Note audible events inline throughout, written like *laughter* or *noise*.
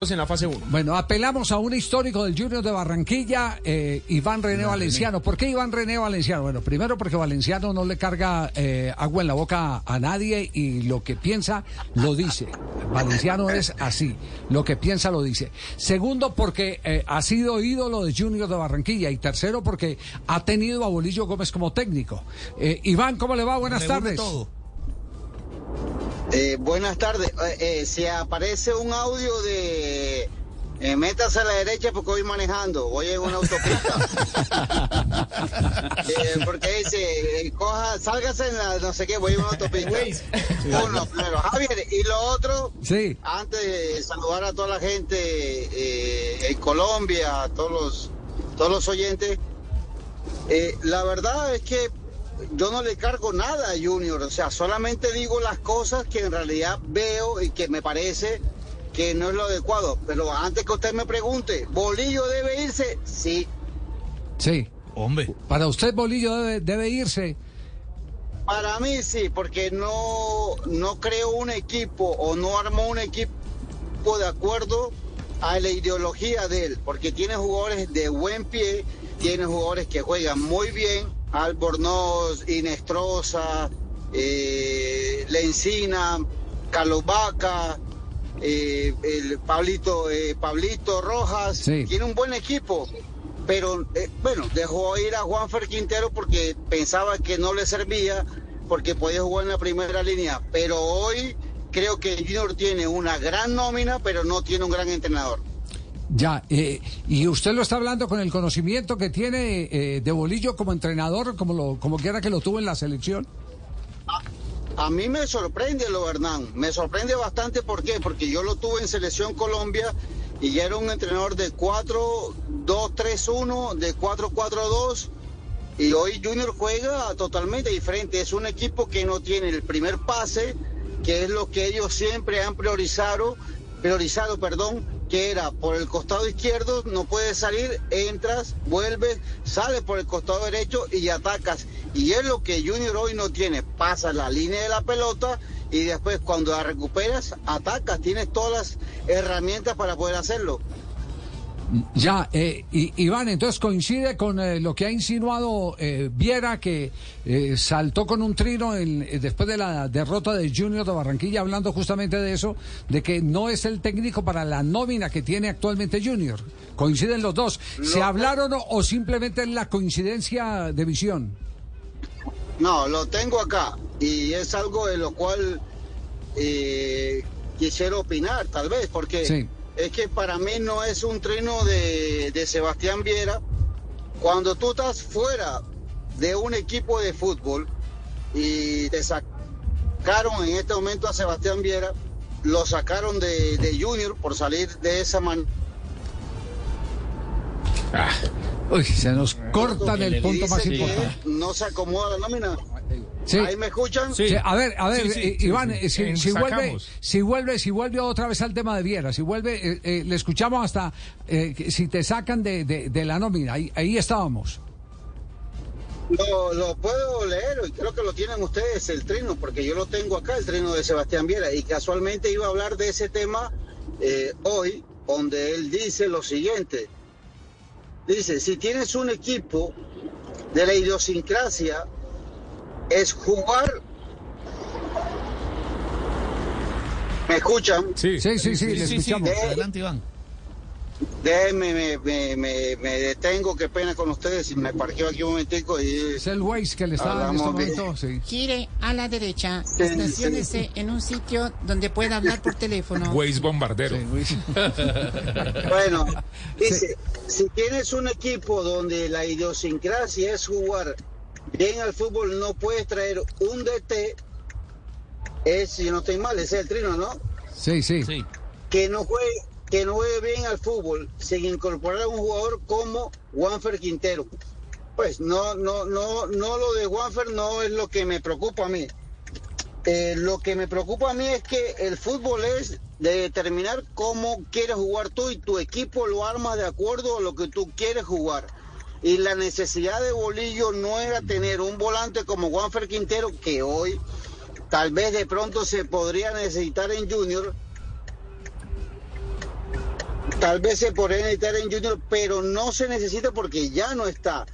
en la fase 1. Bueno, apelamos a un histórico del Junior de Barranquilla, eh, Iván René Valenciano. ¿Por qué Iván René Valenciano? Bueno, primero porque Valenciano no le carga eh, agua en la boca a nadie y lo que piensa lo dice. Valenciano es así, lo que piensa lo dice. Segundo porque eh, ha sido ídolo de Junior de Barranquilla y tercero porque ha tenido a Bolillo Gómez como técnico. Eh, Iván, ¿cómo le va? Buenas tardes. Eh, buenas tardes. Eh, eh, se aparece un audio de eh, métase a la derecha porque voy manejando, voy en una autopista. *laughs* Eh, porque dice, eh, coja, sálgase en la no sé qué, voy en una autopista. Uno, primero, Javier, y lo otro, Sí. antes de saludar a toda la gente eh, en Colombia, a todos los, todos los oyentes, eh, la verdad es que yo no le cargo nada a Junior, o sea, solamente digo las cosas que en realidad veo y que me parece que no es lo adecuado. Pero antes que usted me pregunte, ¿Bolillo debe irse? Sí. Sí. Hombre. Para usted Bolillo debe, debe irse. Para mí sí, porque no, no creó un equipo o no armó un equipo de acuerdo a la ideología de él, porque tiene jugadores de buen pie, tiene jugadores que juegan muy bien, Albornoz, Inestrosa, eh, Lencina, Carlos Vaca, eh, el Pablito, eh, Pablito Rojas, Sí. tiene un buen equipo. Pero bueno, dejó ir a Juanfer Quintero porque pensaba que no le servía, porque podía jugar en la primera línea. Pero hoy creo que Junior tiene una gran nómina, pero no tiene un gran entrenador. Ya, eh, y usted lo está hablando con el conocimiento que tiene eh, de Bolillo como entrenador, como lo, como quiera que lo tuvo en la selección. A mí me sorprende lo Hernán, me sorprende bastante, ¿por qué? Porque yo lo tuve en Selección Colombia y era un entrenador de 4-2-3-1, de 4-4-2 y hoy Junior juega totalmente diferente, es un equipo que no tiene el primer pase, que es lo que ellos siempre han priorizado, priorizado, perdón, que era por el costado izquierdo, no puedes salir, entras, vuelves, sales por el costado derecho y atacas. Y es lo que Junior hoy no tiene, pasa la línea de la pelota y después cuando la recuperas, atacas, tienes todas las herramientas para poder hacerlo. Ya, eh, y- Iván, entonces coincide con eh, lo que ha insinuado eh, Viera, que eh, saltó con un trino en- eh, después de la derrota de Junior de Barranquilla, hablando justamente de eso, de que no es el técnico para la nómina que tiene actualmente Junior. Coinciden los dos. ¿Se hablaron o, o simplemente es la coincidencia de visión? No, lo tengo acá y es algo de lo cual eh, quisiera opinar, tal vez, porque Sí. Es que para mí no es un trino de, de Sebastián Viera. Cuando tú estás fuera de un equipo de fútbol y te sacaron en este momento a Sebastián Viera, lo sacaron de, de Junior por salir de esa manera. Uy, se nos cortan el punto más importante. no se acomoda la nómina. Sí. ¿Ahí me escuchan? Sí. Sí, a ver, a ver, Sí, sí, eh, sí, Iván, sí. eh, si, vuelve, si vuelve, si vuelve otra vez al tema de Viera, si vuelve, eh, eh, le escuchamos hasta eh, si te sacan de, de- de la nómina, ahí, ahí estábamos. Lo, lo puedo leer y creo que lo tienen ustedes el trino, porque yo lo tengo acá, el trino de Sebastián Viera, y casualmente iba a hablar de ese tema eh, hoy, donde él dice lo siguiente. Dice, si tienes un equipo de la idiosincrasia, es jugar... ¿Me escuchan? Sí, Sí, sí, sí, le escuchamos. Adelante, Iván. Déjenme, me, me, me, me detengo, qué pena con ustedes, y me parqueo aquí un momentico y... Es el Waze que le está en este momento, sí. Gire a la derecha, Sí, estaciónese en un sitio donde pueda hablar por teléfono. *laughs* Waze bombardero. Sí. *laughs* Bueno, dice, si tienes un equipo donde la idiosincrasia es jugar bien al fútbol, no puedes traer un DT, es, si no estoy mal, ese es el trino, ¿no? Sí, sí. Sí. Que no juegue, que no juegue bien al fútbol sin incorporar a un jugador como Juanfer Quintero. Pues no, no, no, no lo de Juanfer no es lo que me preocupa a mí. Eh, lo que me preocupa a mí es que el fútbol es de determinar cómo quieres jugar tú y tu equipo lo arma de acuerdo a lo que tú quieres jugar. Y la necesidad de Bolillo no era tener un volante como Juanfer Quintero, que hoy tal vez de pronto se podría necesitar en Junior, Tal vez se podría necesitar en Junior, pero no se necesita porque ya no está.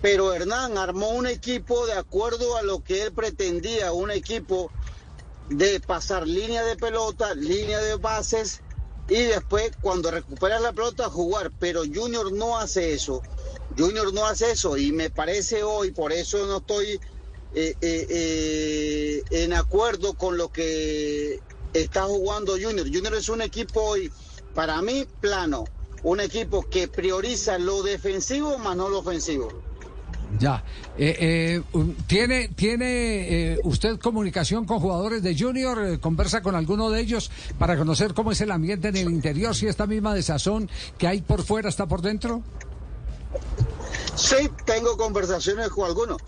Pero Hernán armó un equipo de acuerdo a lo que él pretendía, un equipo de pasar línea de pelota, línea de bases y después cuando recupera la pelota jugar. Pero Junior no hace eso. Junior no hace eso y me parece hoy, por eso no estoy eh, eh, eh, en acuerdo con lo que está jugando Junior. Junior es un equipo hoy, para mí, plano. Un equipo que prioriza lo defensivo más no lo ofensivo. Ya. ¿Tiene, tiene usted comunicación con jugadores de Junior? ¿Conversa con alguno de ellos para conocer cómo es el ambiente en el interior? Si esta misma desazón que hay por fuera está por dentro. Sí, tengo conversaciones con algunos.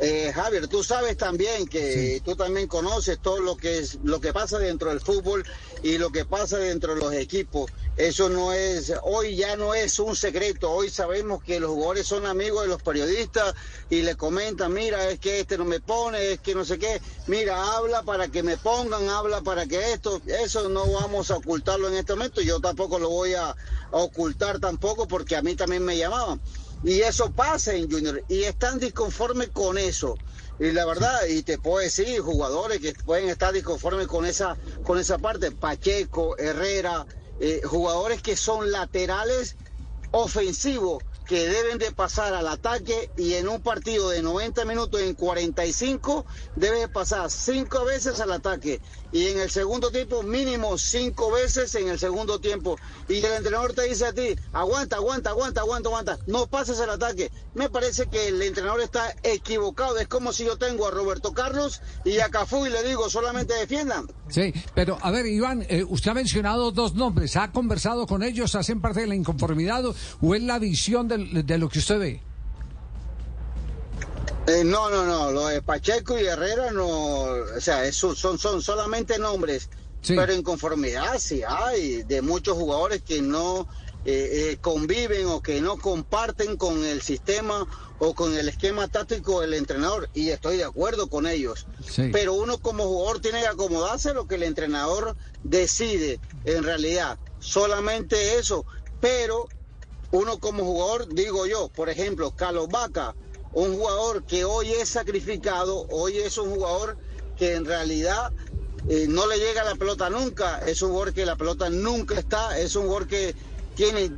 Eh, Javier, tú sabes también que tú también conoces todo lo que es lo que pasa dentro del fútbol y lo que pasa dentro de los equipos. Eso no es, hoy ya no es un secreto. Hoy sabemos que los jugadores son amigos de los periodistas y le comentan, mira, es que este no me pone, es que no sé qué. Mira, habla para que me pongan, habla para que esto, eso no vamos a ocultarlo en este momento. Yo tampoco lo voy a ocultar tampoco porque a mí también me llamaban. Y eso pasa en Junior. Y están disconformes con eso. Y la verdad, y te puedo decir, jugadores que pueden estar disconformes con esa, con esa parte. Pacheco, Herrera, eh, jugadores que son laterales ofensivos que deben de pasar al ataque y en un partido de 90 minutos en 45 debe pasar cinco veces al ataque y en el segundo tiempo mínimo cinco veces en el segundo tiempo. Y el entrenador te dice a ti aguanta aguanta aguanta aguanta aguanta no pases al ataque me parece que el entrenador está equivocado es como si yo tengo a Roberto Carlos y a Cafú y le digo solamente defiendan sí pero a ver Iván eh, usted ha mencionado dos nombres ha conversado con ellos hacen parte de la inconformidad o es la visión de de, lo que usted ve? Eh, no, no, no, lo de Pacheco y Herrera no, o sea, son, son solamente nombres, pero en conformidad sí hay de muchos jugadores que no eh, eh, conviven o que no comparten con el sistema o con el esquema táctico del entrenador y estoy de acuerdo con ellos. Pero uno como jugador tiene que acomodarse a lo que el entrenador decide en realidad, solamente eso, pero uno como jugador, digo yo, por ejemplo, Carlos Vaca, un jugador que hoy es sacrificado, hoy es un jugador que en realidad eh, no le llega la pelota nunca, es un jugador que la pelota nunca está, es un jugador que tiene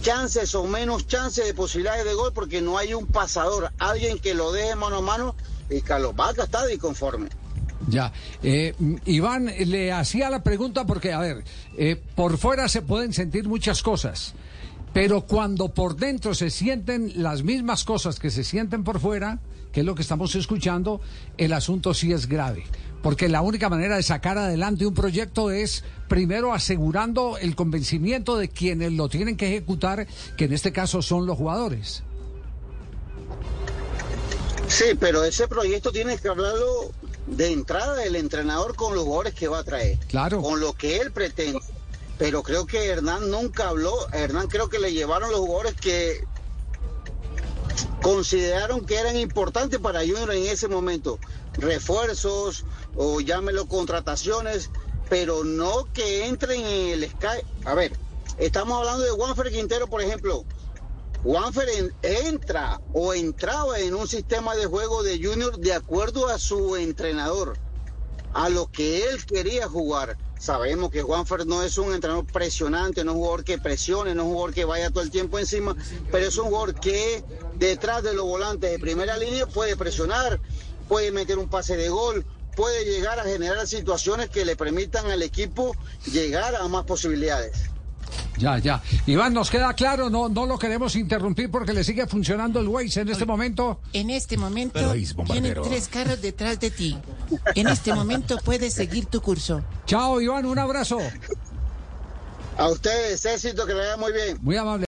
chances o menos chances de posibilidades de gol porque no hay un pasador, alguien que lo deje mano a mano y Carlos Vaca está disconforme. Ya, eh, Iván le hacía la pregunta porque, a ver, eh, por fuera se pueden sentir muchas cosas. Pero cuando por dentro se sienten las mismas cosas que se sienten por fuera, que es lo que estamos escuchando, el asunto sí es grave. Porque la única manera de sacar adelante un proyecto es primero asegurando el convencimiento de quienes lo tienen que ejecutar, que en este caso son los jugadores. Sí, pero ese proyecto tiene que hablarlo de entrada del entrenador con los jugadores que va a traer. Claro. Con lo que él pretende pero creo que Hernán nunca habló. Hernán creo que le llevaron los jugadores que consideraron que eran importantes para Junior en ese momento. Refuerzos o llámelo contrataciones, pero no que entren en el Sky. A ver, estamos hablando de Juanfer Quintero, por ejemplo. Juanfer entra o entraba en un sistema de juego de Junior de acuerdo a su entrenador, a lo que él quería jugar. Sabemos que Juanfer no es un entrenador presionante, no es un jugador que presione, no es un jugador que vaya todo el tiempo encima, pero es un jugador que detrás de los volantes de primera línea puede presionar, puede meter un pase de gol, puede llegar a generar situaciones que le permitan al equipo llegar a más posibilidades. Ya, ya. Iván, nos queda claro, no, no lo queremos interrumpir porque le sigue funcionando el Waze en este momento. En este momento tiene tres carros detrás de ti. En este momento puedes seguir tu curso. Chao, Iván, un abrazo. A ustedes, éxito, que le vaya muy bien. Muy amable.